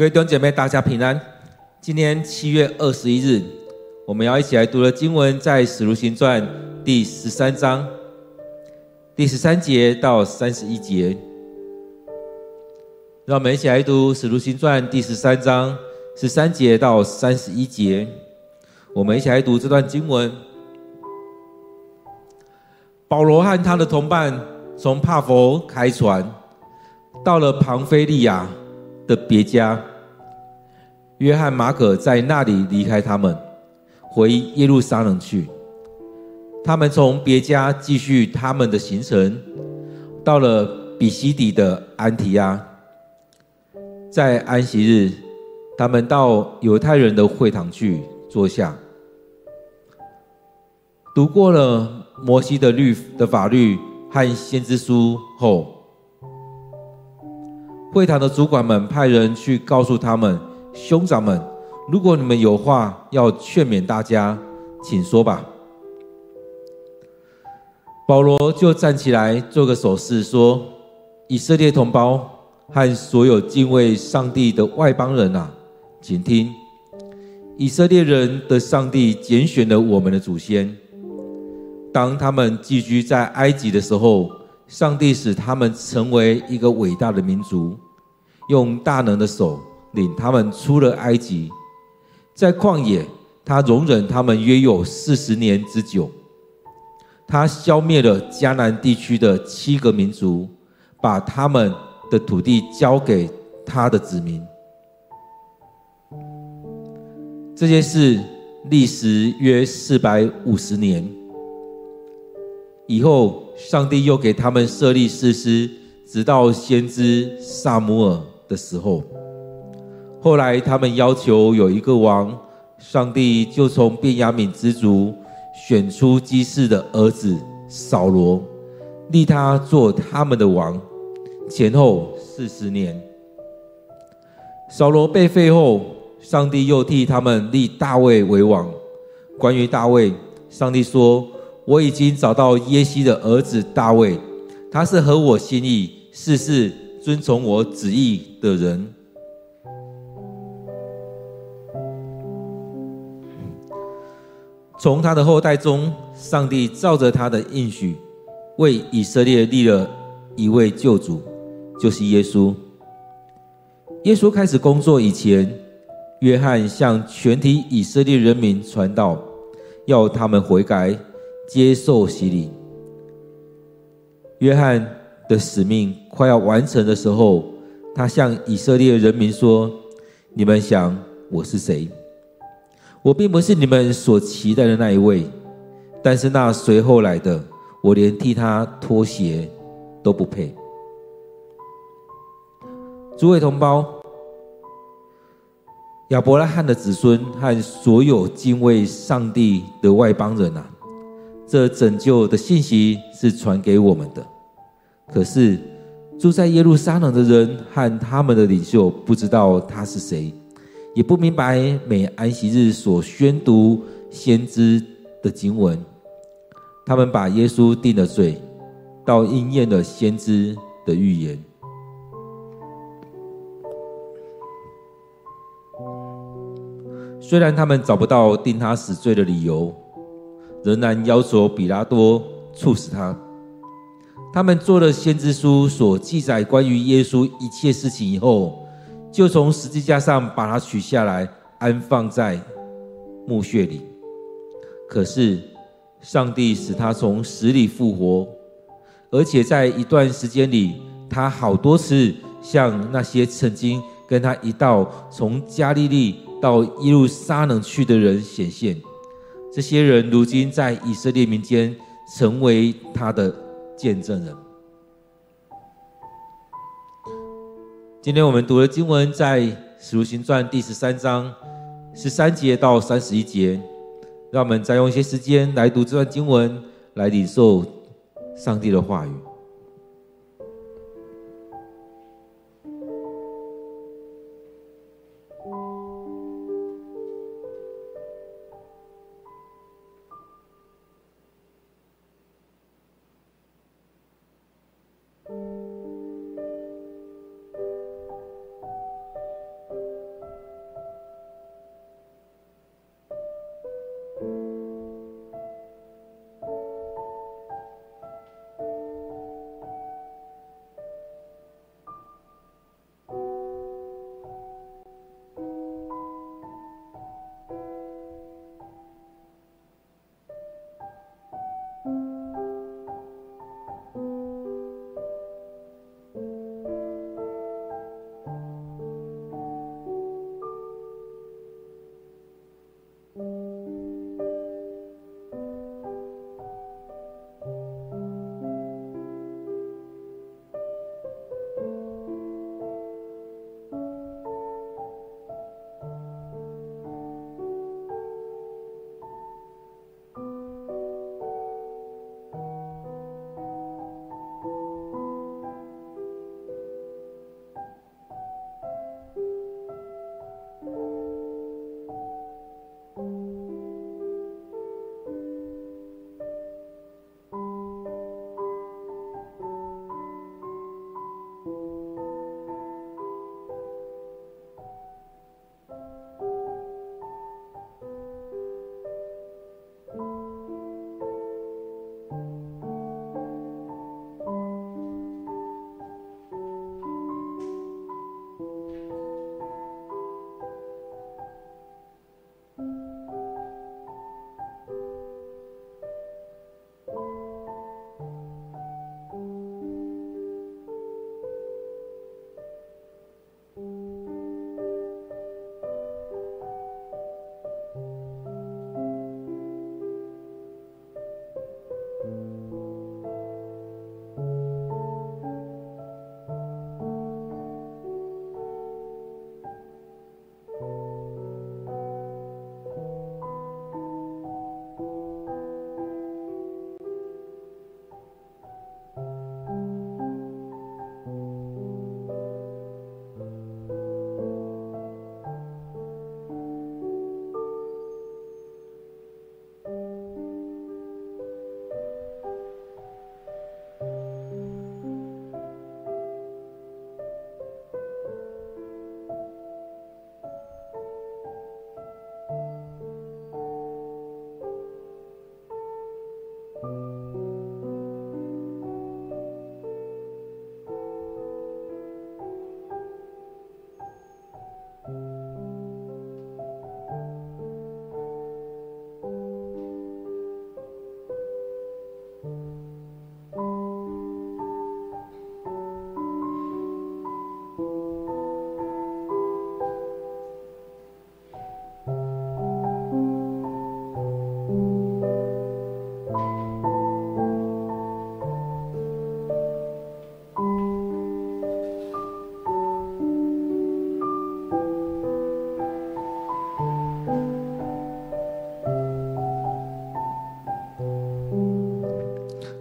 各位弟兄姐妹，大家平安。今天七月二十一日，我们要一起来读的经文在《使徒行传》第十三章第十三节到三十一节。让我们一起来读《使徒行传》第十三章十三节到三十一节。我们一起来读这段经文。保罗和他的同伴从帕佛开船，到了庞菲利亚的别家。约翰、马可在那里离开他们，回耶路撒冷去。他们从别家继续他们的行程，到了比西底的安提阿。在安息日，他们到犹太人的会堂去坐下，读过了摩西的律的法律和先知书后，会堂的主管们派人去告诉他们。兄长们，如果你们有话要劝勉大家，请说吧。保罗就站起来做个手势，说：“以色列同胞和所有敬畏上帝的外邦人啊，请听！以色列人的上帝拣选了我们的祖先，当他们寄居在埃及的时候，上帝使他们成为一个伟大的民族，用大能的手。”领他们出了埃及，在旷野，他容忍他们约有四十年之久。他消灭了迦南地区的七个民族，把他们的土地交给他的子民。这些事历时约四百五十年。以后，上帝又给他们设立士师，直到先知撒母耳的时候。后来，他们要求有一个王，上帝就从便雅悯支族选出基士的儿子扫罗，立他做他们的王，前后四十年。扫罗被废后，上帝又替他们立大卫为王。关于大卫，上帝说：“我已经找到耶西的儿子大卫，他是合我心意、事事遵从我旨意的人。”从他的后代中，上帝照着他的应许，为以色列立了一位救主，就是耶稣。耶稣开始工作以前，约翰向全体以色列人民传道，要他们悔改，接受洗礼。约翰的使命快要完成的时候，他向以色列人民说：“你们想我是谁？”我并不是你们所期待的那一位，但是那随后来的，我连替他脱鞋都不配。诸位同胞，亚伯拉罕的子孙和所有敬畏上帝的外邦人啊，这拯救的信息是传给我们的。可是住在耶路撒冷的人和他们的领袖不知道他是谁。也不明白每安息日所宣读先知的经文，他们把耶稣定了罪，到应验了先知的预言。虽然他们找不到定他死罪的理由，仍然要求彼拉多处死他。他们做了先知书所记载关于耶稣一切事情以后。就从十字架上把它取下来，安放在墓穴里。可是，上帝使他从死里复活，而且在一段时间里，他好多次向那些曾经跟他一道从加利利到耶路撒冷去的人显现。这些人如今在以色列民间成为他的见证人。今天我们读的经文在《使徒行传》第十三章十三节到三十一节，让我们再用一些时间来读这段经文，来领受上帝的话语。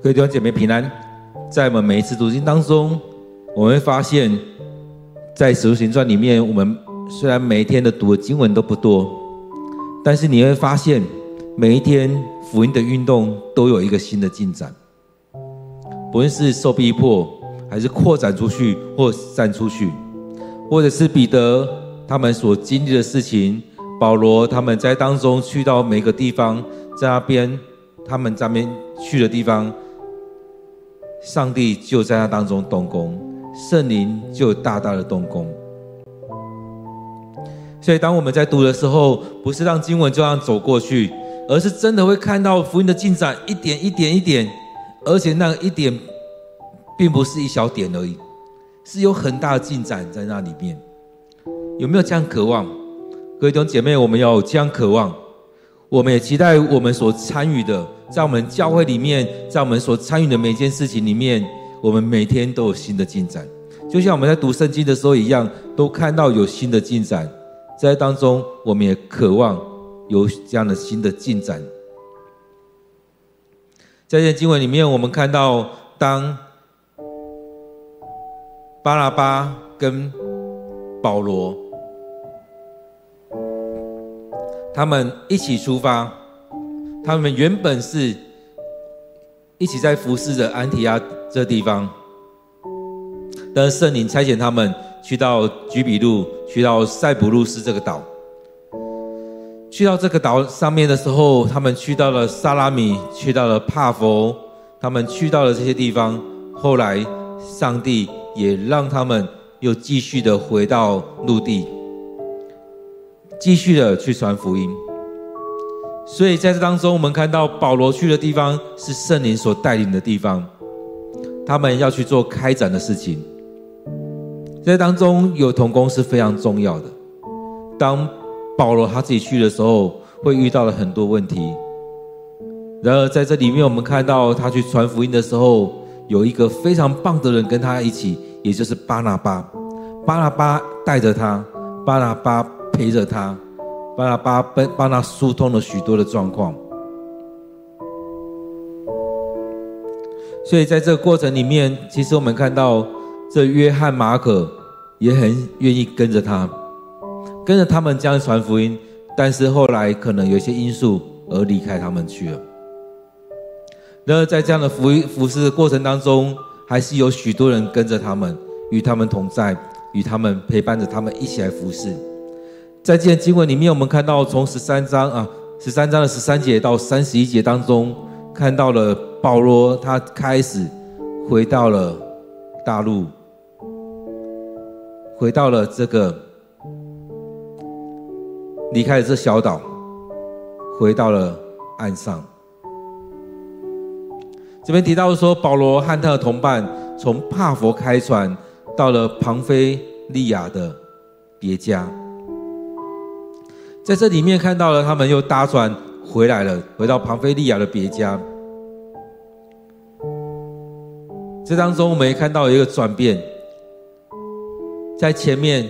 各位弟兄姐妹平安，在我们每一次读经当中，我们会发现，在《使徒行传》里面，我们虽然每一天的读的经文都不多，但是你会发现，每一天福音的运动都有一个新的进展，不论是受逼迫，还是扩展出去或散出去，或者是彼得他们所经历的事情，保罗他们在当中去到每个地方，在那边他们在那边去的地方，上帝就在那当中动工，圣灵就大大的动工。所以当我们在读的时候，不是让经文就这样走过去，而是真的会看到福音的进展，一点一点一点，而且那一点。并不是一小点而已，是有很大的进展在那里面。有没有这样渴望？各位弟兄姐妹，我们要有这样渴望。我们也期待我们所参与的，在我们教会里面，在我们所参与的每件事情里面，我们每天都有新的进展。就像我们在读圣经的时候一样，都看到有新的进展。在当中，我们也渴望有这样的新的进展。在这经文里面，我们看到当。巴拉巴跟保罗，他们一起出发。他们原本是一起在服侍着安提阿这地方，但是圣灵差遣他们去到居比路，去到塞浦路斯这个岛。去到这个岛上面的时候，他们去到了撒拉米，去到了帕佛，他们去到了这些地方。后来，上帝。也让他们又继续的回到陆地，继续的去传福音。所以在这当中，我们看到保罗去的地方是圣灵所带领的地方，他们要去做开展的事情。在当中有同工是非常重要的。当保罗他自己去的时候，会遇到了很多问题。然而在这里面，我们看到他去传福音的时候，有一个非常棒的人跟他一起。也就是巴拿巴，巴拿巴带着他，巴拿巴陪着他，巴拿巴帮帮他疏通了许多的状况。所以在这个过程里面，其实我们看到这约翰马可也很愿意跟着他，跟着他们这样传福音。但是后来可能有些因素而离开他们去了。然而在这样的服服侍的过程当中，还是有许多人跟着他们，与他们同在，与他们陪伴着他们一起来服侍。在这经文里面，我们看到从十三章啊，十三章的十三节到三十一节当中，看到了保罗他开始回到了大陆，回到了这个离开了这小岛，回到了岸上。这边提到说，保罗和他的同伴从帕佛开船到了庞菲利亚的别家，在这里面看到了他们又搭船回来了，回到庞菲利亚的别家。这当中我们也看到一个转变，在前面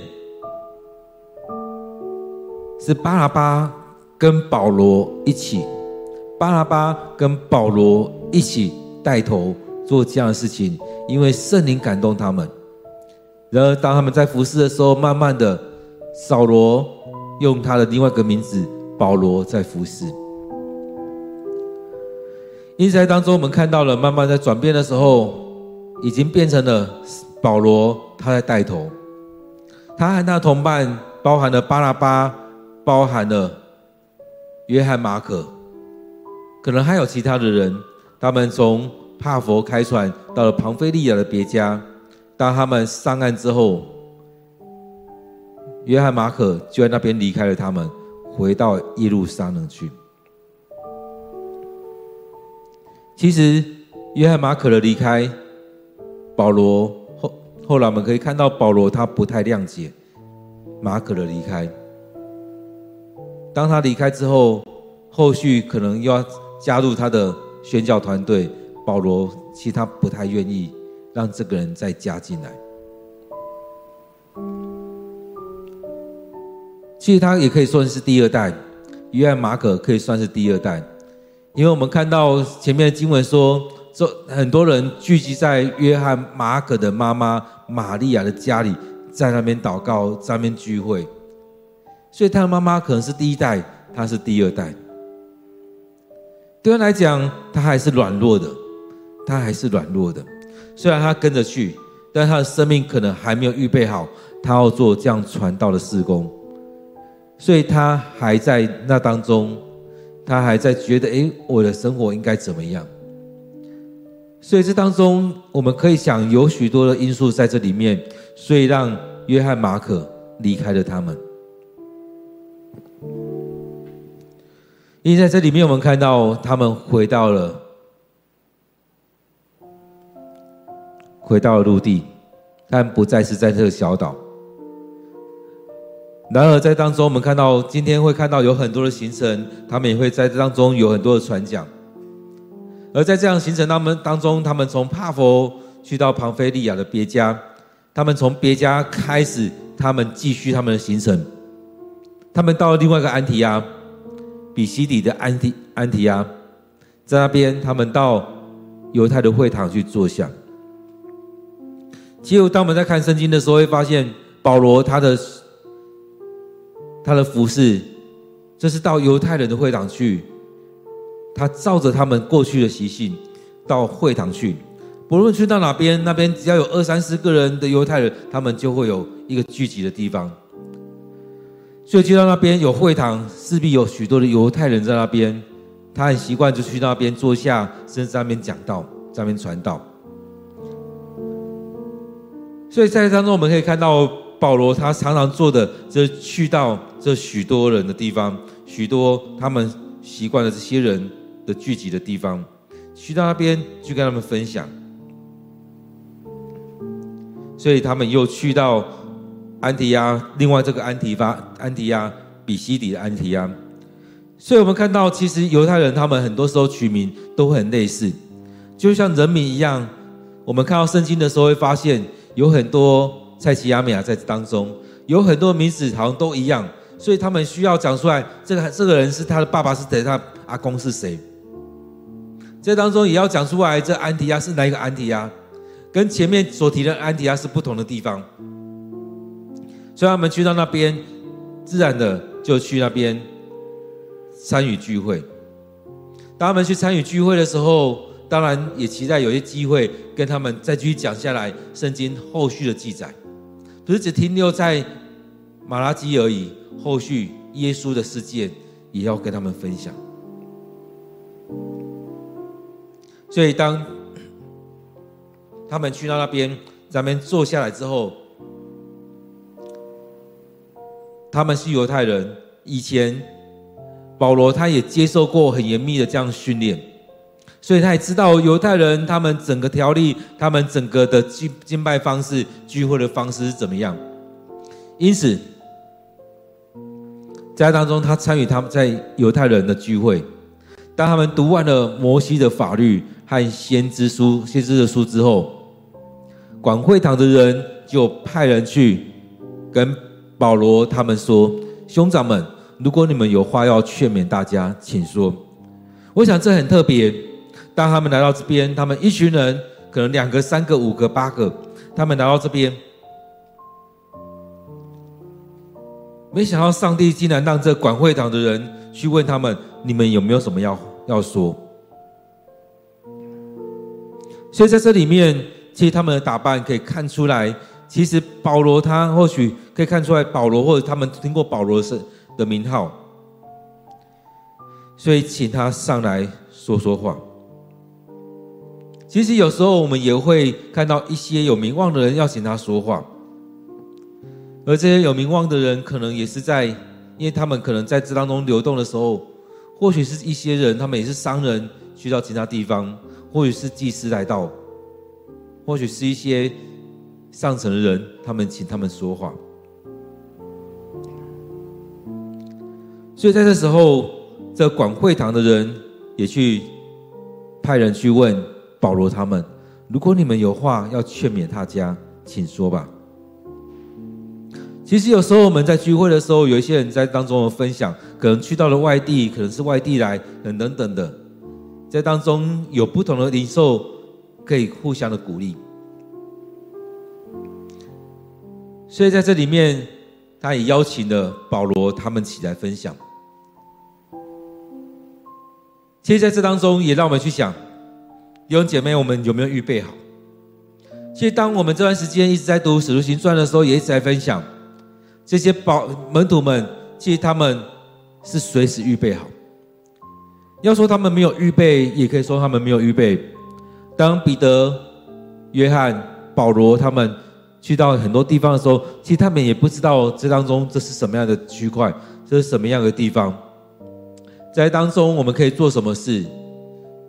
是巴拉巴跟保罗一起，巴拉巴跟保罗一起。带头做这样的事情，因为圣灵感动他们。然而，当他们在服侍的时候，慢慢的，扫罗用他的另外一个名字保罗在服侍。因此，在当中我们看到了，慢慢在转变的时候，已经变成了保罗他在带头，他和他的同伴，包含了巴拉巴，包含了约翰马可，可能还有其他的人。他们从帕佛开船到了庞菲利亚的别家。当他们上岸之后，约翰马可就在那边离开了他们，回到耶路撒冷去。其实，约翰马可的离开，保罗后后来我们可以看到保罗他不太谅解马可的离开。当他离开之后，后续可能又要加入他的。宣教团队，保罗其实他不太愿意让这个人再加进来。其实他也可以算是第二代，约翰马可可以算是第二代，因为我们看到前面的经文说，就很多人聚集在约翰马可的妈妈玛利亚的家里，在那边祷告，在那边聚会。所以他的妈妈可能是第一代，他是第二代。对他来讲，他还是软弱的，他还是软弱的。虽然他跟着去，但他的生命可能还没有预备好，他要做这样传道的事工。所以他还在那当中，他还在觉得：诶，我的生活应该怎么样？所以这当中，我们可以想有许多的因素在这里面，所以让约翰马可离开了他们。因为在这里面，我们看到他们回到了，回到了陆地，但不再是在这个小岛。然而在当中，我们看到今天会看到有很多的行程，他们也会在这当中有很多的传讲。而在这样行程他们当中，他们从帕佛去到庞菲利亚的别家，他们从别家开始，他们继续他们的行程。他们到了另外一个安提亚，比西底的安提安提亚，在那边他们到犹太的会堂去坐下。其实当我们在看圣经的时候，会发现保罗他的他的服饰，这是到犹太人的会堂去。他照着他们过去的习性，到会堂去。不论去到哪边，那边只要有二三十个人的犹太人，他们就会有一个聚集的地方。所以去到那边有会堂，势必有许多的犹太人在那边。他很习惯就去那边坐下，甚至在那边讲道，在那边传道。所以在当中我们可以看到保罗他常常做的，就是去到这许多人的地方，许多他们习惯的这些人。的聚集的地方，去到那边去跟他们分享，所以他们又去到安提阿，另外这个安提发、安提阿、比西底的安提阿，所以我们看到，其实犹太人他们很多时候取名都很类似，就像人名一样。我们看到圣经的时候会发现，有很多菜奇亚美亚在当中，有很多名字好像都一样，所以他们需要讲出来，这个这个人是他的爸爸是谁，他阿公是谁。这当中也要讲出来，这安提亚是哪一个安提亚，跟前面所提的安提亚是不同的地方。所以他们去到那边，自然的就去那边参与聚会。当他们去参与聚会的时候，当然也期待有些机会跟他们再继续讲下来圣经后续的记载，不是只停留在马拉基而已，后续耶稣的事件也要跟他们分享。所以，当他们去到那边，咱们坐下来之后，他们是犹太人。以前保罗他也接受过很严密的这样训练，所以他也知道犹太人他们整个条例、他们整个的敬敬拜方式、聚会的方式是怎么样。因此，在当中他参与他们在犹太人的聚会，当他们读完了摩西的法律。和先知书、先知的书之后，管会堂的人就派人去跟保罗他们说：“兄长们，如果你们有话要劝勉大家，请说。”我想这很特别。当他们来到这边，他们一群人，可能两个、三个、五个、八个，他们来到这边，没想到上帝竟然让这管会堂的人去问他们：“你们有没有什么要要说？”所以在这里面，其实他们的打扮可以看出来，其实保罗他或许可以看出来，保罗或者他们听过保罗的的名号，所以请他上来说说话。其实有时候我们也会看到一些有名望的人要请他说话，而这些有名望的人，可能也是在，因为他们可能在这当中流动的时候，或许是一些人，他们也是商人去到其他地方。或许是祭司来到，或许是一些上层的人，他们请他们说话。所以在这时候，这管会堂的人也去派人去问保罗他们：如果你们有话要劝勉大家，请说吧。其实有时候我们在聚会的时候，有一些人在当中分享，可能去到了外地，可能是外地来，等等等的。在当中有不同的领受，可以互相的鼓励。所以在这里面，他也邀请了保罗他们起来分享。其实在这当中，也让我们去想，弟兄姐妹，我们有没有预备好？其实当我们这段时间一直在读《使徒行传》的时候，也一直在分享这些保门徒们，其实他们是随时预备好。要说他们没有预备，也可以说他们没有预备。当彼得、约翰、保罗他们去到很多地方的时候，其实他们也不知道这当中这是什么样的区块，这是什么样的地方。在当中，我们可以做什么事？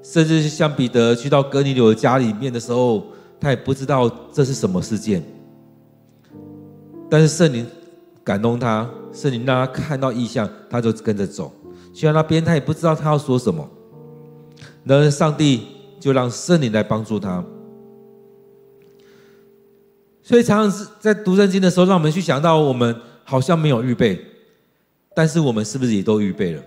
甚至像彼得去到哥尼流的家里面的时候，他也不知道这是什么事件。但是圣灵感动他，圣灵让他看到异象，他就跟着走。去到那边，他也不知道他要说什么。然而上帝就让圣灵来帮助他。所以常常是在读圣经的时候，让我们去想到，我们好像没有预备，但是我们是不是也都预备了？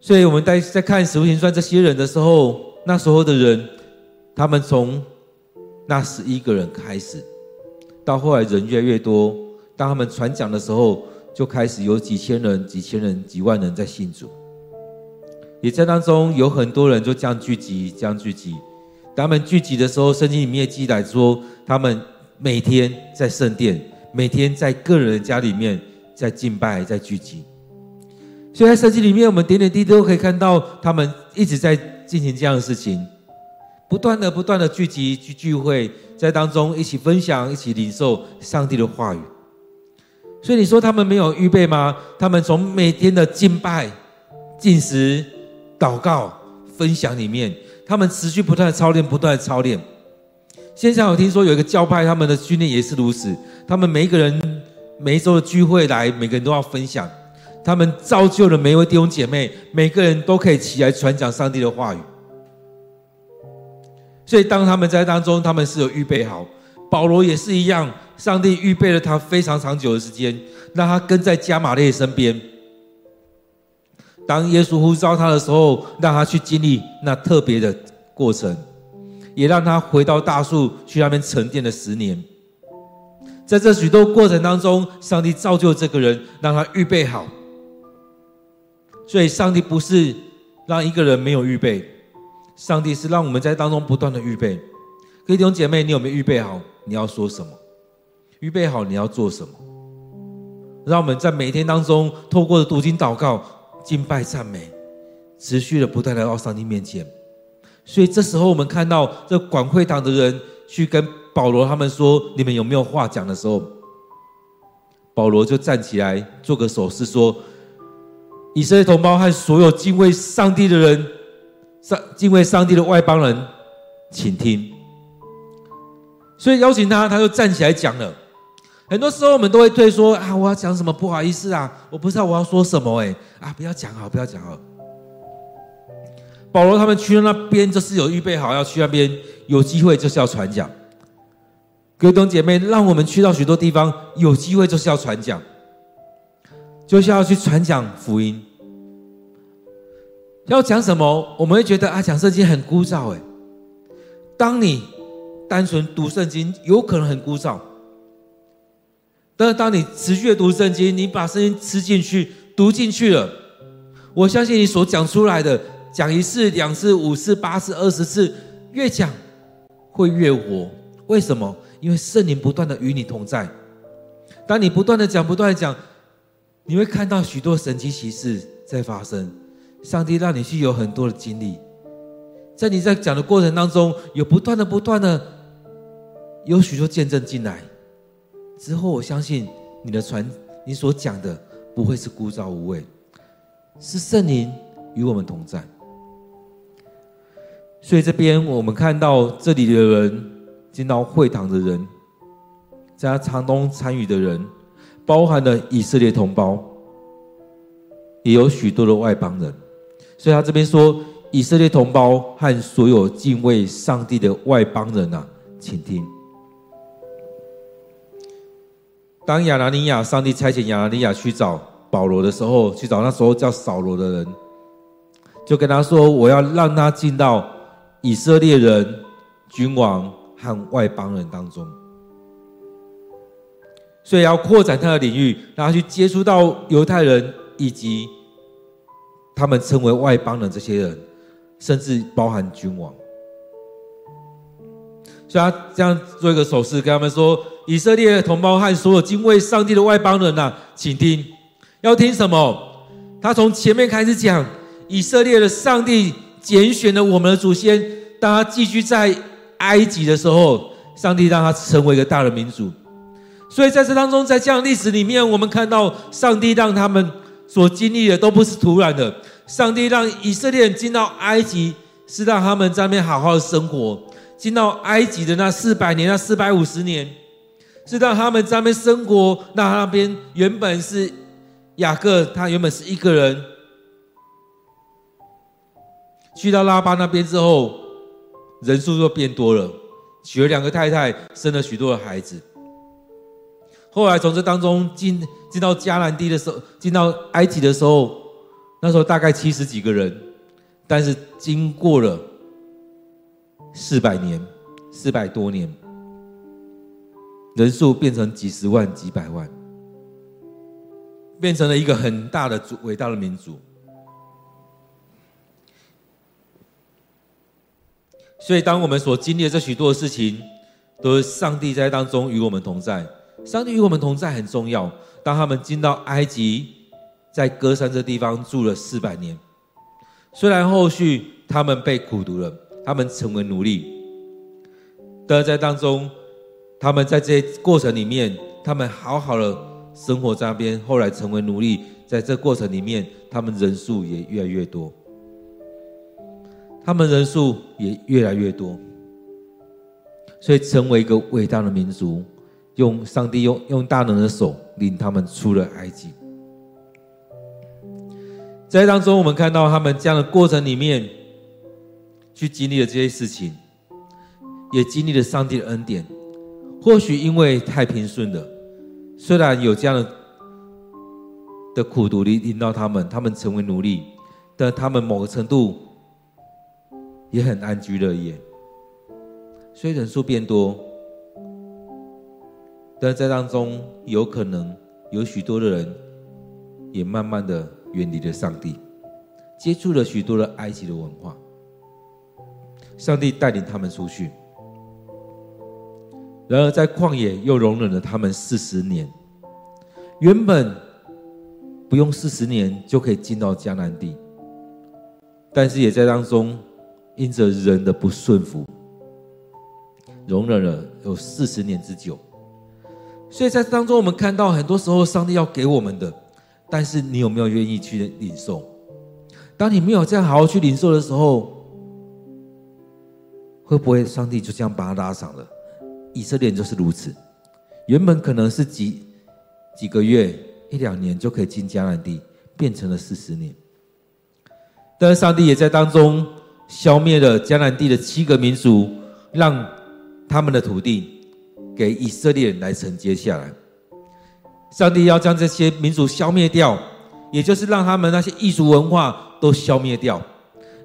所以我们在在看《使徒行传》这些人的时候，那时候的人，他们从那十一个人开始，到后来人越来越多，当他们传讲的时候，就开始有几千人、几千人、几万人在信主。也在当中有很多人就这样聚集，这样聚集。他们聚集的时候，圣经里面记载说，他们每天在圣殿，每天在个人的家里面在敬拜，在聚集。所以在圣经里面，我们点点滴滴都可以看到，他们一直在进行这样的事情，不断的、不断的聚集、去聚会，在当中一起分享、一起领受上帝的话语。所以你说他们没有预备吗？他们从每天的敬拜、进食、祷告、分享里面，他们持续不断的操练、不断的操练。现在我听说有一个教派，他们的训练也是如此，他们每一个人每一周的聚会来，每个人都要分享。他们造就了每一位弟兄姐妹，每个人都可以起来传讲上帝的话语。所以，当他们在当中，他们是有预备好。保罗也是一样，上帝预备了他非常长久的时间，让他跟在加玛列身边。当耶稣呼召他的时候，让他去经历那特别的过程，也让他回到大树去那边沉淀了十年。在这许多过程当中，上帝造就这个人，让他预备好。所以，上帝不是让一个人没有预备，上帝是让我们在当中不断的预备。各位弟兄姐妹，你有没有预备好？你要说什么？预备好你要做什么？让我们在每天当中，透过读经、祷告、敬拜、赞美，持续的不断来到上帝面前。所以，这时候我们看到这管会堂的人去跟保罗他们说：“你们有没有话讲？”的时候，保罗就站起来做个手势说。以色列同胞和所有敬畏上帝的人，上敬畏上帝的外邦人，请听。所以邀请他，他就站起来讲了。很多时候我们都会退缩啊，我要讲什么？不好意思啊，我不知道我要说什么哎啊，不要讲好，不要讲好。保罗他们去到那边，就是有预备好要去那边，有机会就是要传讲。各位弟兄姐妹，让我们去到许多地方，有机会就是要传讲。就是要去传讲福音，要讲什么？我们会觉得啊，讲圣经很枯燥。诶，当你单纯读圣经，有可能很枯燥。但是当你持续的读圣经，你把圣经吃进去、读进去了，我相信你所讲出来的，讲一次、两次、五次、八次、二十次，越讲会越活。为什么？因为圣灵不断的与你同在。当你不断的讲、不断的讲。你会看到许多神奇奇事在发生，上帝让你去有很多的经历，在你在讲的过程当中，有不断的、不断的有许多见证进来，之后我相信你的传，你所讲的不会是枯燥无味，是圣灵与我们同在。所以这边我们看到这里的人，进到会堂的人，在他长东参与的人。包含了以色列同胞，也有许多的外邦人，所以他这边说以色列同胞和所有敬畏上帝的外邦人啊，请听。当亚拿尼亚，上帝差遣亚拿尼亚去找保罗的时候，去找那时候叫扫罗的人，就跟他说：“我要让他进到以色列人、君王和外邦人当中，所以要扩展他的领域，让他去接触到犹太人以及他们称为外邦人这些人，甚至包含君王。所以他这样做一个手势，跟他们说：以色列的同胞和所有敬畏上帝的外邦人呐、请听，要听什么？他从前面开始讲。”以色列的上帝拣选了我们的祖先，当他寄居在埃及的时候，上帝让他成为一个大的民族。所以在这当中，在这样历史里面，我们看到上帝让他们所经历的都不是突然的。上帝让以色列人进到埃及，是让他们在那边好好的生活。进到埃及的那四百年，那四百五十年，是让他们在那边生活。那他那边原本是雅各，他原本是一个人。去到拉巴那边之后，人数就变多了，娶了两个太太，生了许多的孩子。后来从这当中进进到迦南地的时候，进到埃及的时候，那时候大概七十几个人，但是经过了四百年，四百多年，人数变成几十万、几百万，变成了一个很大的族、伟大的民族。所以，当我们所经历的这许多的事情，都是上帝在当中与我们同在。上帝与我们同在很重要。当他们进到埃及，在歌山这地方住了四百年，虽然后续他们被苦毒了，他们成为奴隶，但在当中，他们在这些过程里面，他们好好的生活在那边，后来成为奴隶，在这过程里面，他们人数也越来越多。他们人数也越来越多，所以成为一个伟大的民族，用上帝用用大能的手领他们出了埃及。在当中，我们看到他们这样的过程里面，去经历了这些事情，也经历了上帝的恩典。或许因为太平顺了，虽然有这样的的苦毒领领导他们，他们成为奴隶，但他们某个程度。也很安居乐业，所以人数变多，但在当中有可能有许多的人也慢慢的远离了上帝，接触了许多的埃及的文化。上帝带领他们出去，然而在旷野又容忍了他们四十年。原本不用四十年就可以进到迦南地，但是也在当中。因着人的不顺服，容忍了有四十年之久，所以在当中我们看到，很多时候上帝要给我们的，但是你有没有愿意去领受？当你没有这样好好去领受的时候，会不会上帝就这样把他拉长了？以色列就是如此，原本可能是几几个月、一两年就可以进迦南地，变成了四十年，但是上帝也在当中。消灭了迦南地的七个民族，让他们的土地给以色列人来承接下来。上帝要将这些民族消灭掉，也就是让他们那些异族文化都消灭掉，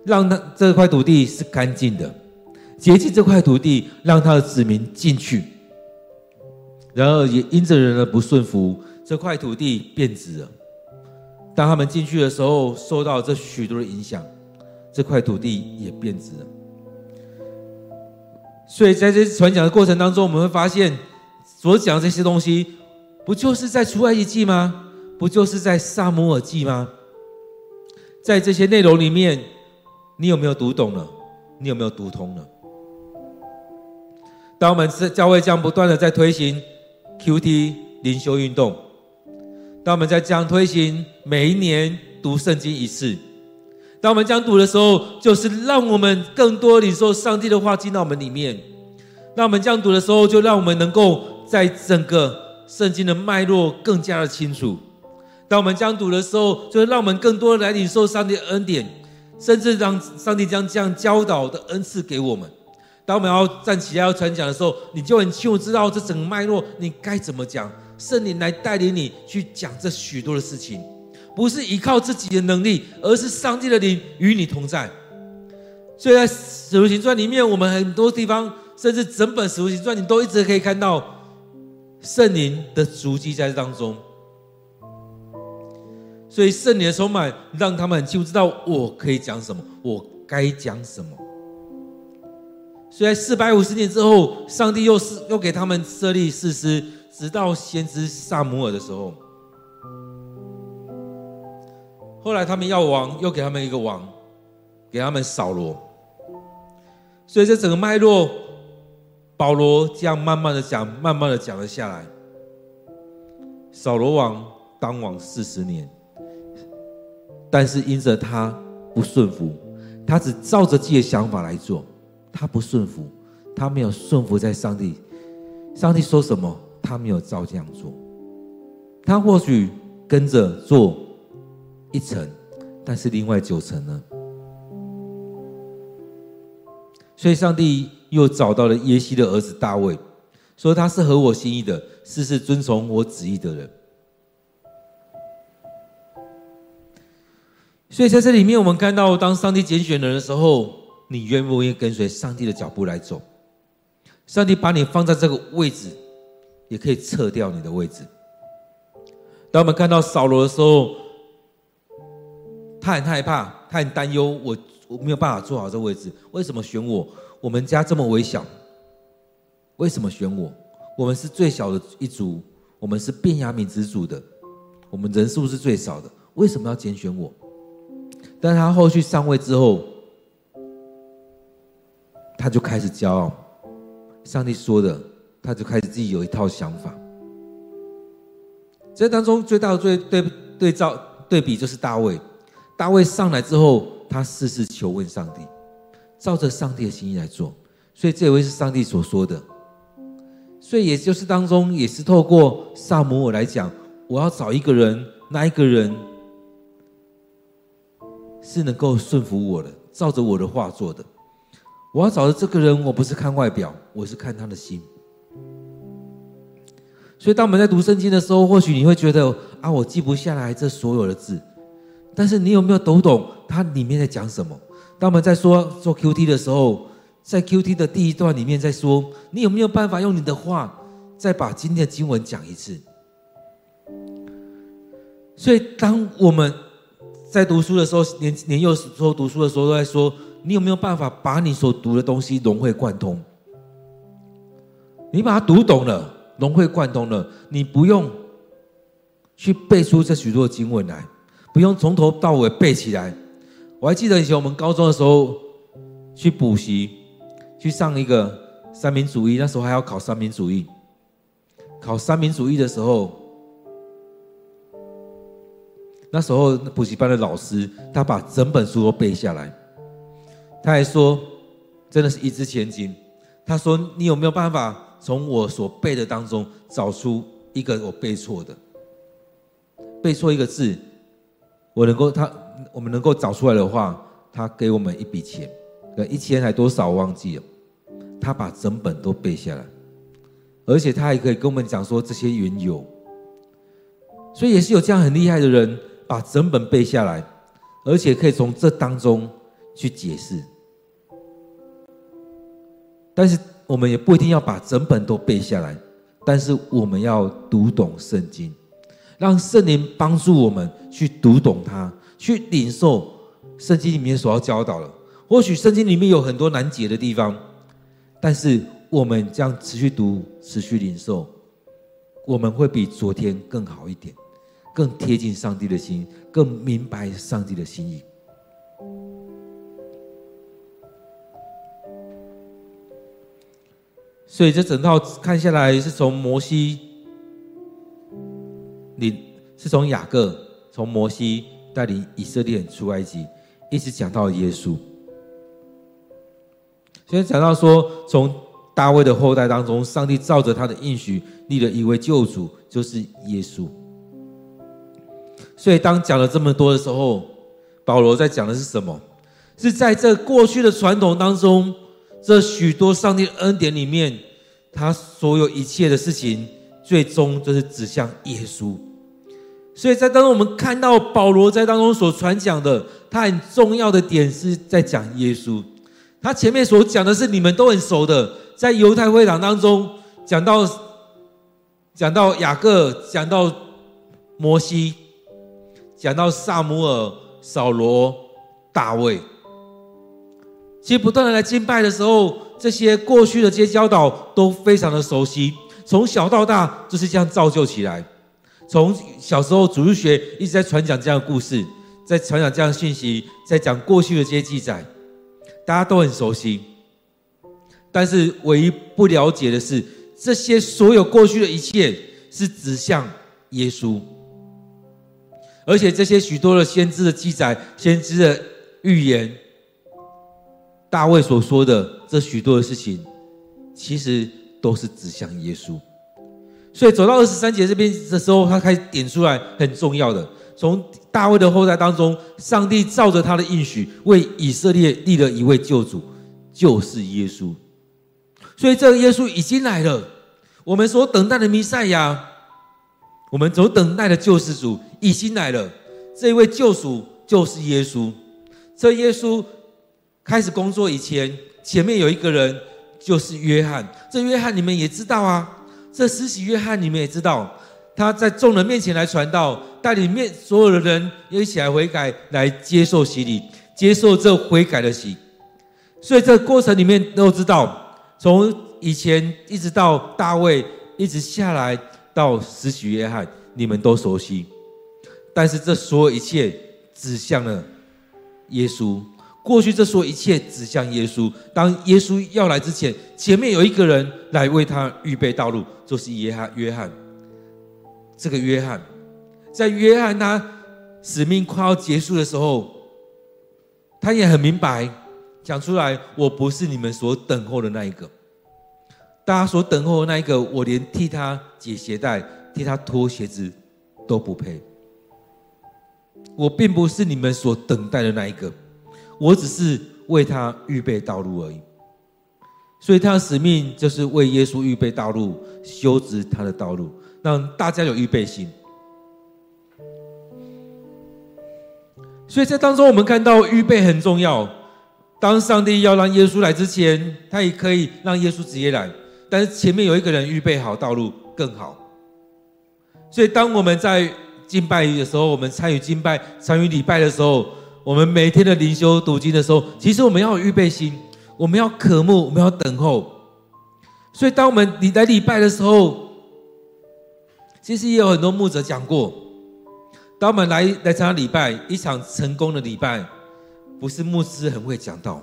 让他这块土地是干净的，洁净这块土地，让他的子民进去。然而也因着人的不顺服，这块土地变质了。当他们进去的时候，受到这许多的影响。这块土地也变质了，所以在这传讲的过程当中，我们会发现，所讲的这些东西，不就是在出埃及记吗？不就是在撒母耳记吗？在这些内容里面，你有没有读懂了？你有没有读通了？当我们是教会这样不断的在推行 QT 灵修运动，当我们在这样推行每一年读圣经一次。当我们这样读的时候，就是让我们更多领受上帝的话进到我们里面。那我们这样读的时候，就让我们能够在整个圣经的脉络更加的清楚。当我们这样读的时候，就让我们更多的来领受上帝恩典，甚至让上帝将这样教导的恩赐给我们。当我们要站起来要传讲的时候，你就很清楚知道这整个脉络，你该怎么讲。圣灵来带领你去讲这许多的事情。不是依靠自己的能力，而是上帝的灵与你同在。所以在《使徒行传》里面，我们很多地方，甚至整本《使徒行传》，你都一直可以看到圣灵的足迹在当中。所以圣灵的充满，让他们很清楚知道我可以讲什么，我该讲什么。所以在四百五十年之后，上帝又是又给他们设立士师，直到先知撒母耳的时候。后来他们要王，又给他们一个王，给他们扫罗。所以这整个脉络，保罗这样慢慢的讲，慢慢的讲了下来。扫罗王当王四十年，但是因着他不顺服，他只照着自己的想法来做，他不顺服，他没有顺服在上帝，上帝说什么，他没有照这样做。他或许跟着做一层，但是另外九层呢？所以，上帝又找到了耶西的儿子大卫，说他是合我心意的，事事遵从我旨意的人。所以，在这里面，我们看到，当上帝拣选人的时候，你愿不愿意跟随上帝的脚步来走？上帝把你放在这个位置，也可以撤掉你的位置。当我们看到扫罗的时候，他很害怕，他很担忧，我。我没有办法坐好这位置，为什么选我？我们家这么微小，为什么选我？我们是最小的一族，我们是变雅敏之族的，我们人数是最少的，为什么要拣选我？但他后续上位之后，他就开始骄傲。上帝说的，他就开始自己有一套想法。这当中最大的对对对照对比就是大卫，大卫上来之后。他事事求问上帝，照着上帝的心意来做，所以这位是上帝所说的。所以也就是当中也是透过撒母耳来讲，我要找一个人，那一个人是能够顺服我的，照着我的话做的。我要找的这个人，我不是看外表，我是看他的心。所以当我们在读圣经的时候，或许你会觉得啊，我记不下来这所有的字。但是你有没有读懂它里面在讲什么？当我们在说做 QT 的时候，在 QT 的第一段里面在说，你有没有办法用你的话再把今天的经文讲一次？所以当我们在读书的时候，年年幼时候读书的时候都在说，你有没有办法把你所读的东西融会贯通？你把它读懂了，融会贯通了，你不用去背出这许多经文来。不用从头到尾背起来。我还记得以前我们高中的时候去补习，去上一个三民主义，那时候还要考三民主义。考三民主义的时候，那时候补习班的老师他把整本书都背下来，他还说真的是一掷千金。他说：“你有没有办法从我所背的当中找出一个我背错的？背错一个字？”我能够他，我们能够找出来的话，他给我们一笔钱，呃，一千还多少忘记了。他把整本都背下来，而且他还可以跟我们讲说这些缘由。所以也是有这样很厉害的人，把整本背下来，而且可以从这当中去解释。但是我们也不一定要把整本都背下来，但是我们要读懂圣经。让圣灵帮助我们去读懂它，去领受圣经里面所要教导的。或许圣经里面有很多难解的地方，但是我们这样持续读、持续领受，我们会比昨天更好一点，更贴近上帝的心，更明白上帝的心意。所以这整套看下来，是从摩西。你是从雅各，从摩西带领以色列出埃及，一直讲到耶稣。所以讲到说，从大卫的后代当中，上帝照着他的应许立了一位救主，就是耶稣。所以当讲了这么多的时候，保罗在讲的是什么？是在这过去的传统当中，这许多上帝恩典里面，他所有一切的事情，最终就是指向耶稣。所以在当中，我们看到保罗在当中所传讲的，他很重要的点是在讲耶稣。他前面所讲的是你们都很熟的，在犹太会堂当中讲到讲到雅各，讲到摩西，讲到撒母耳、扫罗、大卫。其实不断的来敬拜的时候，这些过去的这些教导都非常的熟悉，从小到大就是这样造就起来。从小时候主日学一直在传讲这样的故事，在传讲这样的信息，在讲过去的这些记载，大家都很熟悉。但是唯一不了解的是，这些所有过去的一切是指向耶稣，而且这些许多的先知的记载、先知的预言，大卫所说的这许多的事情，其实都是指向耶稣。所以走到二十三节这边的时候，他开始点出来很重要的，从大卫的后代当中，上帝照着他的应许，为以色列立了一位救主，就是耶稣。所以这个耶稣已经来了，我们所等待的弥赛亚，我们所等待的救世主已经来了。这一位救赎就是耶稣。这耶稣开始工作以前，前面有一个人，就是约翰。这约翰你们也知道啊。这施洗约翰，你们也知道，他在众人面前来传道，带领面所有的人一起来悔改，来接受洗礼，接受这悔改的洗。所以这过程里面都知道，从以前一直到大卫，一直下来到施洗约翰，你们都熟悉。但是这所有一切指向了耶稣。过去这所一切指向耶稣。当耶稣要来之前，前面有一个人来为他预备道路，就是约翰。约翰，这个约翰，在约翰他使命快要结束的时候，他也很明白讲出来：我不是你们所等候的那一个。大家所等候的那一个，我连替他解鞋带、替他脱鞋子都不配。我并不是你们所等待的那一个。我只是为他预备道路而已，所以他的使命就是为耶稣预备道路，修直他的道路，让大家有预备心。所以在当中，我们看到预备很重要。当上帝要让耶稣来之前，他也可以让耶稣直接来，但是前面有一个人预备好道路更好。所以当我们在敬拜的时候，我们参与敬拜、参与礼拜的时候。我们每天的灵修读经的时候，其实我们要有预备心，我们要渴慕，我们要等候。所以，当我们你来礼拜的时候，其实也有很多牧者讲过，当我们来来参加礼拜，一场成功的礼拜，不是牧师很会讲道，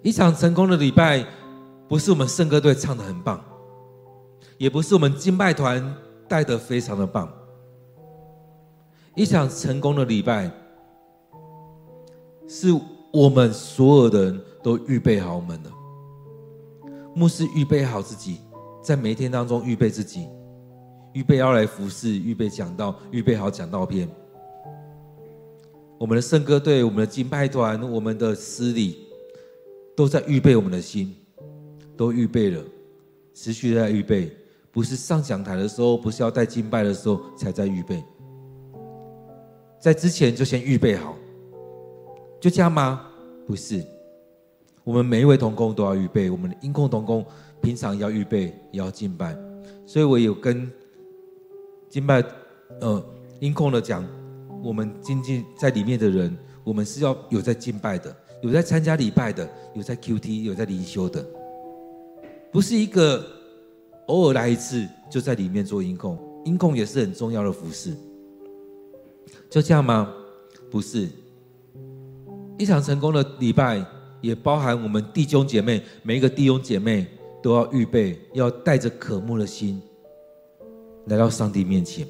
一场成功的礼拜，不是我们圣歌队唱的很棒，也不是我们敬拜团带的非常的棒。一场成功的礼拜，是我们所有的人都预备好我们的。牧师预备好自己，在每一天当中预备自己，预备要来服侍，预备讲道，预备好讲道篇。我们的圣歌队、我们的敬拜团、我们的司礼，都在预备我们的心，都预备了，持续在预备，不是上讲台的时候，不是要带敬拜的时候才在预备。在之前就先预备好，就这样吗？不是，我们每一位同工都要预备，我们的音控同工平常要预备，也要敬拜。所以我有跟敬拜呃音控的讲，我们经济在里面的人，我们是要有在敬拜的，有在参加礼拜的，有在 QT，有在灵修的，不是一个偶尔来一次就在里面做音控，音控也是很重要的服事。就这样吗？不是，一场成功的礼拜也包含我们弟兄姐妹，每一个弟兄姐妹都要预备，要带着渴慕的心来到上帝面前。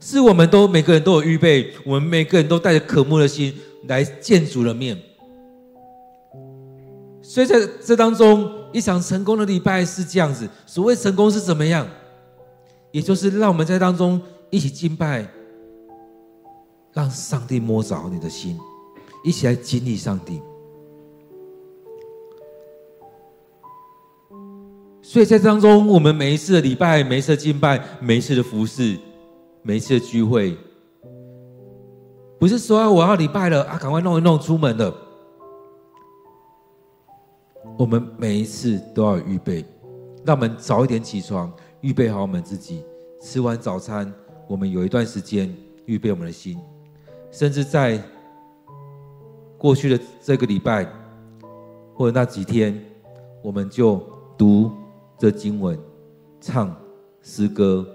是我们都每个人都有预备，我们每个人都带着渴慕的心来见主的面。所以在这当中，一场成功的礼拜是这样子。所谓成功是怎么样？也就是让我们在当中一起敬拜。让上帝摸着你的心，一起来经历上帝。所以在当中，我们每一次的礼拜、每一次的敬拜、每一次的服侍，每一次的聚会，不是说我要礼拜了啊，赶快弄一弄出门了。我们每一次都要预备，让我们早一点起床，预备好我们自己。吃完早餐，我们有一段时间预备我们的心，甚至在过去的这个礼拜或者那几天，我们就读这经文、唱诗歌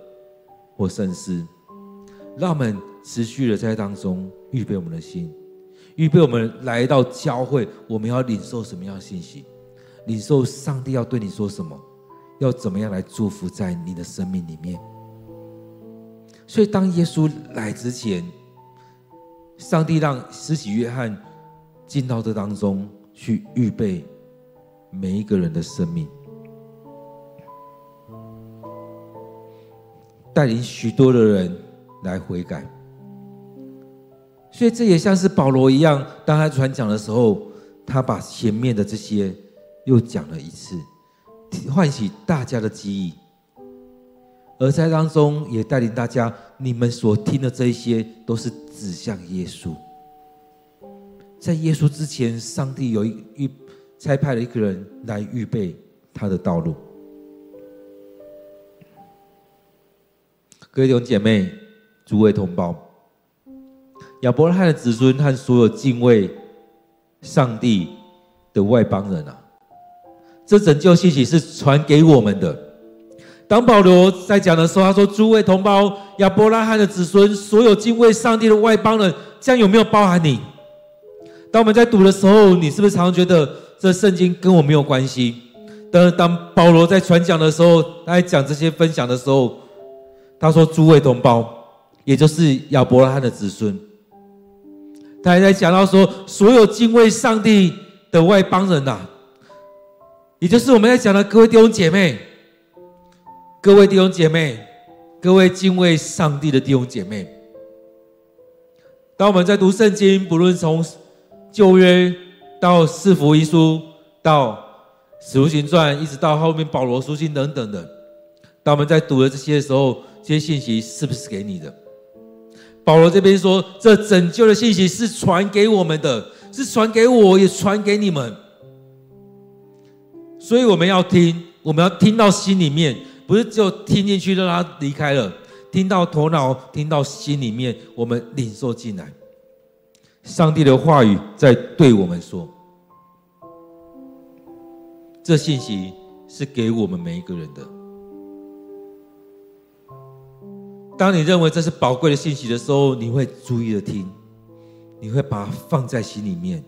或圣诗，让我们持续的在当中预备我们的心，预备我们来到教会，我们要领受什么样的信息，领受上帝要对你说什么，要怎么样来祝福在你的生命里面。所以，当耶稣来之前，上帝让施洗约翰进到这当中去预备每一个人的生命，带领许多的人来悔改。所以，这也像是保罗一样，当他传讲的时候，他把前面的这些又讲了一次，唤起大家的记忆。而在当中也带领大家，你们所听的这一些都是指向耶稣。在耶稣之前，上帝有一一差派了一个人来预备他的道路。各位弟兄姐妹、诸位同胞，亚伯拉罕的子孙和所有敬畏上帝的外邦人啊，这拯救信息是传给我们的。当保罗在讲的时候，他说：“诸位同胞，亚伯拉罕的子孙，所有敬畏上帝的外邦人，这样有没有包含你？”当我们在读的时候，你是不是常常觉得这圣经跟我没有关系？但是当保罗在传讲的时候，他在讲这些分享的时候，他说：“诸位同胞，也就是亚伯拉罕的子孙。”他还在讲到说：“所有敬畏上帝的外邦人呐、啊，也就是我们在讲的各位弟兄姐妹。”各位弟兄姐妹，各位敬畏上帝的弟兄姐妹，当我们在读圣经，不论从旧约到四福音书，到使徒行传，一直到后面保罗书信等等的，当我们在读的这些时候，这些信息是不是给你的？保罗这边说，这拯救的信息是传给我们的，是传给我，也传给你们，所以我们要听，我们要听到心里面。不是只有听进去让他离开了，听到头脑，听到心里面，我们领受进来。上帝的话语在对我们说，这信息是给我们每一个人的。当你认为这是宝贵的信息的时候，你会注意的听，你会把它放在心里面。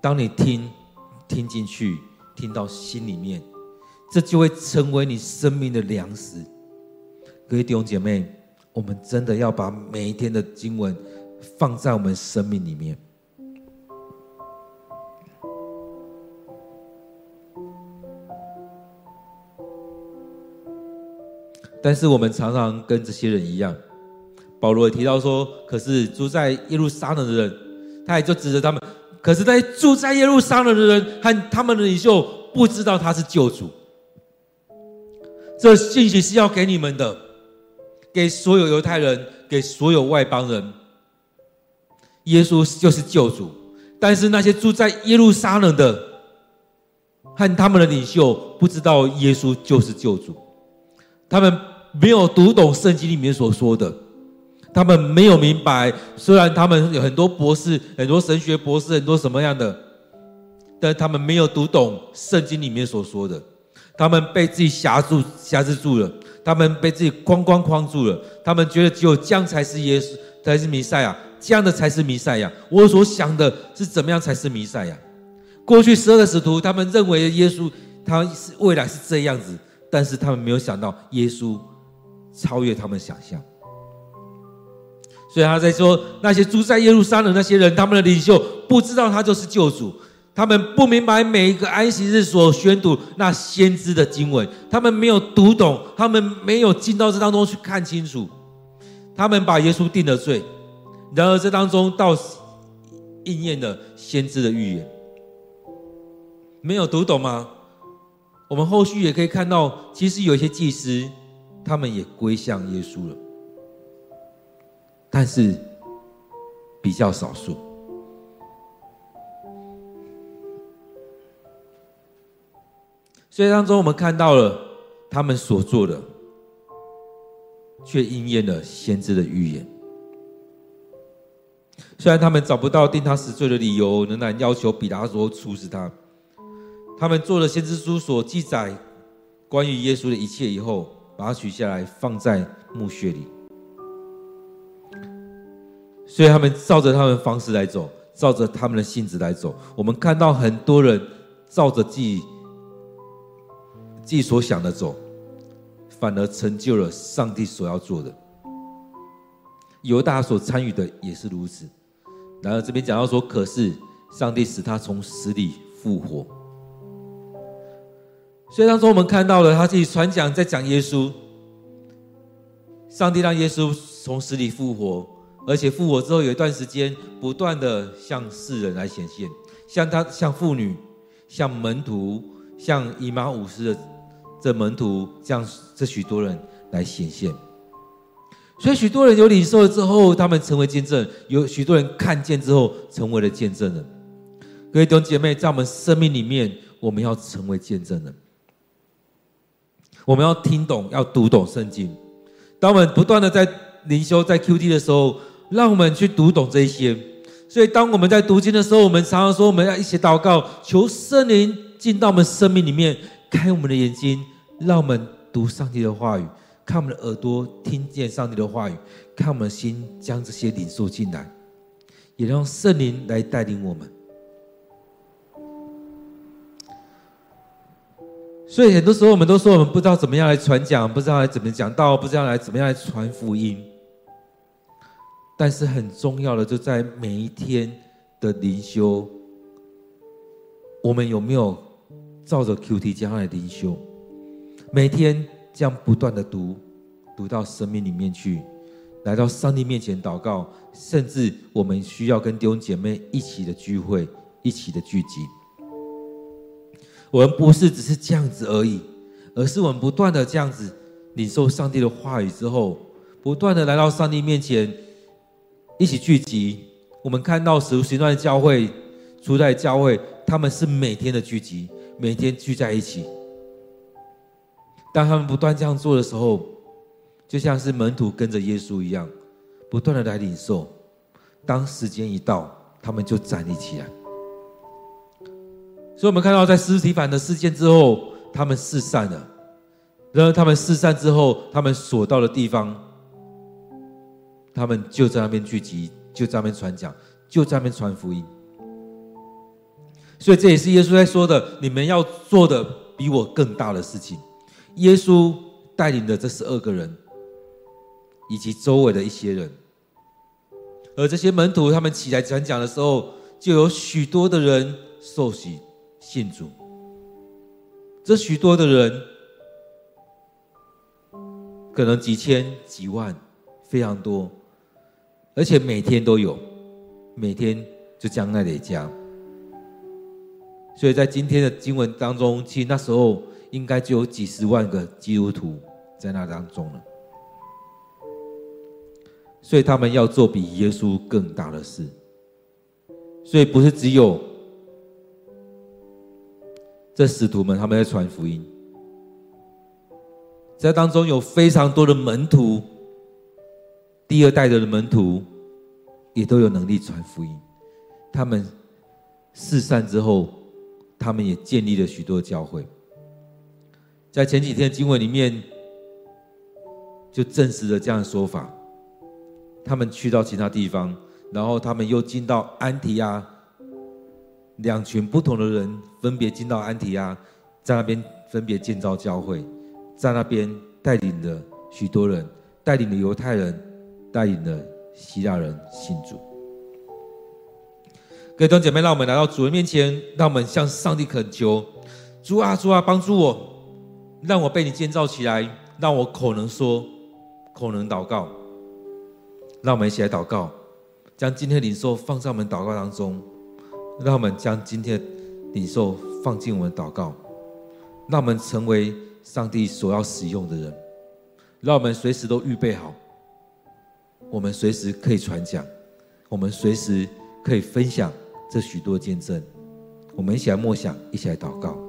当你听，听进去，听到心里面。这就会成为你生命的粮食。各位弟兄姐妹，我们真的要把每一天的经文放在我们生命里面。但是我们常常跟这些人一样，保罗也提到说：“可是住在耶路撒冷的人，他也就指着他们。可是，在住在耶路撒冷的人和他们的领袖不知道他是救主。”这信息是要给你们的，给所有犹太人，给所有外邦人。耶稣就是救主，但是那些住在耶路撒冷的和他们的领袖不知道耶稣就是救主，他们没有读懂圣经里面所说的，他们没有明白。虽然他们有很多博士、很多神学博士、很多什么样的，但他们没有读懂圣经里面所说的。他们被自己辖住、辖制住了；他们被自己框框框住了。他们觉得只有这样才是耶稣，才是弥赛亚，这样的才是弥赛亚。我所想的是怎么样才是弥赛亚？过去十二个使徒，他们认为耶稣他是未来是这样子，但是他们没有想到耶稣超越他们想象。所以他在说，那些住在耶路撒冷那些人，他们的领袖不知道他就是救主。他们不明白每一个安息日所宣读那先知的经文，他们没有读懂，他们没有进到这当中去看清楚，他们把耶稣定了罪。然而这当中倒应验了先知的预言，没有读懂吗？我们后续也可以看到，其实有一些祭司，他们也归向耶稣了。但是比较少数。所以当中我们看到了他们所做的，却应验了先知的预言。虽然他们找不到定他死罪的理由，仍然要求彼拉多处死他。他们做了先知书所记载关于耶稣的一切以后，把它取下来放在墓穴里。所以他们照着他们方式来走，照着他们的性子来走。我们看到很多人照着自己自己所想的走，反而成就了上帝所要做的。犹大所参与的也是如此。然而这边讲到说，可是上帝使他从死里复活。所以当中我们看到了他自己传讲，在讲耶稣。上帝让耶稣从死里复活，而且复活之后有一段时间，不断的向世人来显现，向他、向妇女、向门徒、向以马忤斯的这门徒，这样这许多人来显现。所以许多人有领受了之后，他们成为见证；有许多人看见之后，成为了见证人。各位弟兄姐妹，在我们生命里面，我们要成为见证人。我们要听懂，要读懂圣经。当我们不断的在灵修、在 QT 的时候，让我们去读懂这些。所以，当我们在读经的时候，我们常常说，我们要一起祷告，求圣灵进到我们生命里面，开我们的眼睛，让我们读上帝的话语。看我们的耳朵听见上帝的话语，看我们的心将这些领受进来，也让圣灵来带领我们。所以很多时候我们都说我们不知道怎么样来传讲，不知道来怎么讲道，不知道来怎么样来传福音。但是很重要的就在每一天的灵修，我们有没有照着 QT 这样来灵修？每天。这样不断的读，读到生命里面去，来到上帝面前祷告，甚至我们需要跟弟兄姐妹一起的聚会，一起的聚集。我们不是只是这样子而已，而是我们不断的这样子领受上帝的话语之后，不断的来到上帝面前，一起聚集。我们看到使徒行传的教会，初代教会，他们是每天的聚集，每天聚在一起。当他们不断这样做的时候，就像是门徒跟着耶稣一样，不断的来领受。当时间一到，他们就站立起来。所以，我们看到在司提反的事件之后，他们四散了。然而，他们四散之后，他们所到的地方，他们就在那边聚集，就在那边传讲，就在那边传福音。所以，这也是耶稣在说的：你们要做的比我更大的事情。耶稣带领的这十二个人，以及周围的一些人，而这些门徒他们起来传讲的时候，就有许多的人受洗信主。这许多的人，可能几千、几万，非常多，而且每天都有，每天就将那累加。所以在今天的经文当中，其实那时候。应该就有几十万个基督徒在那当中了，所以他们要做比耶稣更大的事，所以不是只有这使徒们他们在传福音，在当中有非常多的门徒，第二代的门徒也都有能力传福音，他们四散之后，他们也建立了许多教会。在前几天的经文里面，就证实了这样的说法。他们去到其他地方，然后他们又进到安提亚，两群不同的人分别进到安提亚，在那边分别建造教会，在那边带领了许多人，带领了犹太人，带领了希腊人信主。各位弟兄姐妹，让我们来到主的面前，让我们向上帝恳求：主啊，主啊，帮助我。让我被你建造起来，让我口能说，口能祷告。让我们一起来祷告，将今天的领受放在我们祷告当中。让我们将今天的领受放进我们祷告，让我们成为上帝所要使用的人。让我们随时都预备好，我们随时可以传讲，我们随时可以分享这许多见证。我们一起来默想，一起来祷告。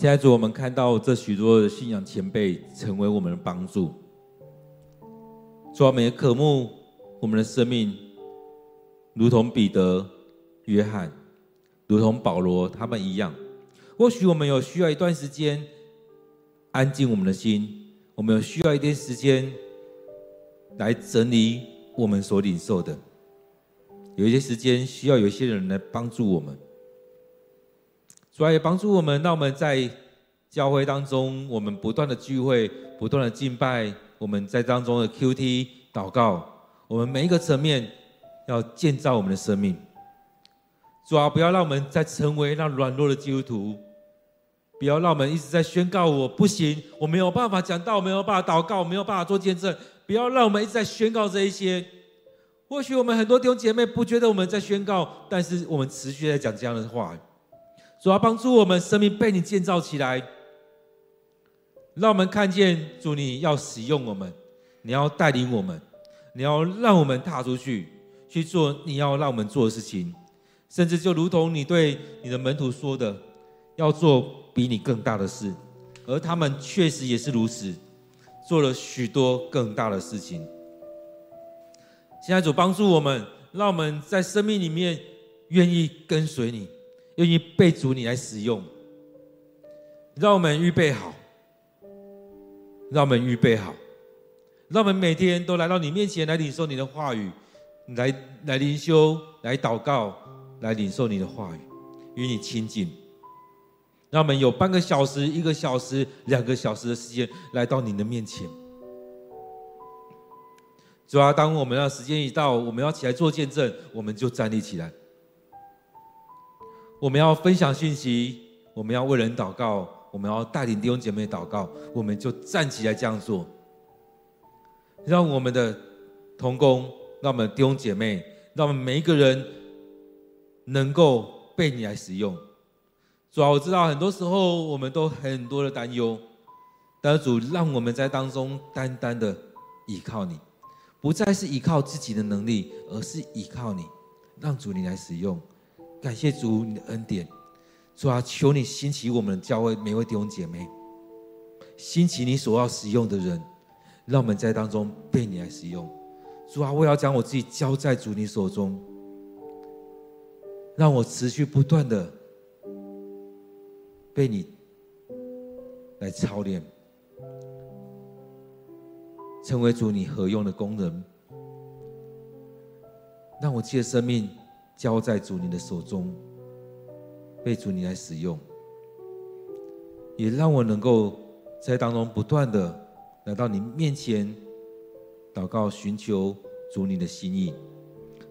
现在主，我们看到这许多的信仰前辈成为我们的帮助。主，我们也渴慕我们的生命，如同彼得、约翰，如同保罗他们一样。或许我们有需要一段时间安静我们的心，我们有需要一点时间来整理我们所领受的。有一些时间需要有一些人来帮助我们。主要也帮助我们，让我们在教会当中，我们不断的聚会，不断的敬拜，我们在当中的 QT 祷告，我们每一个层面要建造我们的生命。主要不要让我们再成为那软弱的基督徒，不要让我们一直在宣告我不行，我没有办法讲道，没有办法祷告，没有办法做见证。不要让我们一直在宣告这一些。或许我们很多弟兄姐妹不觉得我们在宣告，但是我们持续在讲这样的话。主要帮助我们生命被你建造起来，让我们看见主，你要使用我们，你要带领我们，你要让我们踏出去去做你要让我们做的事情，甚至就如同你对你的门徒说的，要做比你更大的事，而他们确实也是如此，做了许多更大的事情。现在主帮助我们，让我们在生命里面愿意跟随你。愿意被主你来使用，让我们预备好，让我们预备好，让我们每天都来到你面前来领受你的话语，来来灵修，来祷告，来领受你的话语，与你亲近。让我们有半个小时、一个小时、两个小时的时间来到你的面前。主啊，当我们的时间一到，我们要起来做见证，我们就站立起来。我们要分享讯息，我们要为人祷告，我们要带领弟兄姐妹祷告，我们就站起来这样做。让我们的同工，让我们的弟兄姐妹，让我们每一个人能够被你来使用。主啊，我知道很多时候我们都很多的担忧，但是主让我们在当中单单的依靠你，不再是依靠自己的能力，而是依靠你，让主你来使用。感谢主你的恩典，主啊，求你兴起我们的教会每位弟兄姐妹，兴起你所要使用的人，让我们在当中被你来使用。主啊，我要将我自己交在主你手中，让我持续不断的被你来操练，成为主你合用的工人，让我借生命。交在主你的手中，被主你来使用，也让我能够在当中不断的来到你面前祷告，寻求主你的心意，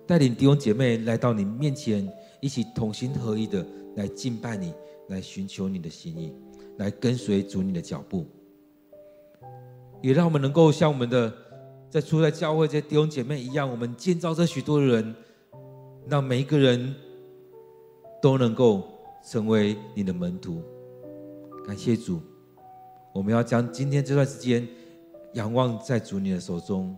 带领弟兄姐妹来到你面前，一起同心合一的来敬拜你，来寻求你的心意，来跟随主你的脚步，也让我们能够像我们的在初代教会这些弟兄姐妹一样，我们建造这许多人。让每一个人都能够成为你的门徒。感谢主，我们要将今天这段时间仰望在主你的手中。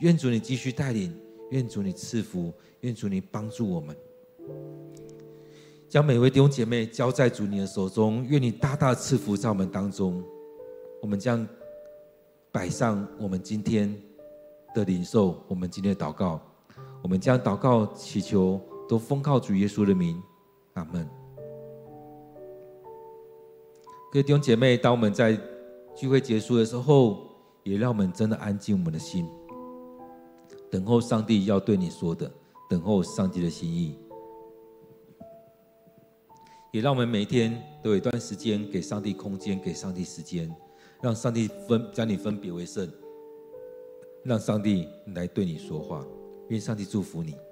愿主你继续带领，愿主你赐福，愿主你帮助我们。将每位弟兄姐妹交在主你的手中，愿你大大赐福在我们当中。我们将摆上我们今天的领受，我们今天的祷告。我们将祷告祈求，都奉靠主耶稣的名，阿门。各位弟兄姐妹，当我们在聚会结束的时候，也让我们真的安静我们的心，等候上帝要对你说的，等候上帝的心意。也让我们每一天都有一段时间给上帝空间，给上帝时间，让上帝分将你分别为圣，让上帝来对你说话。愿上帝祝福你。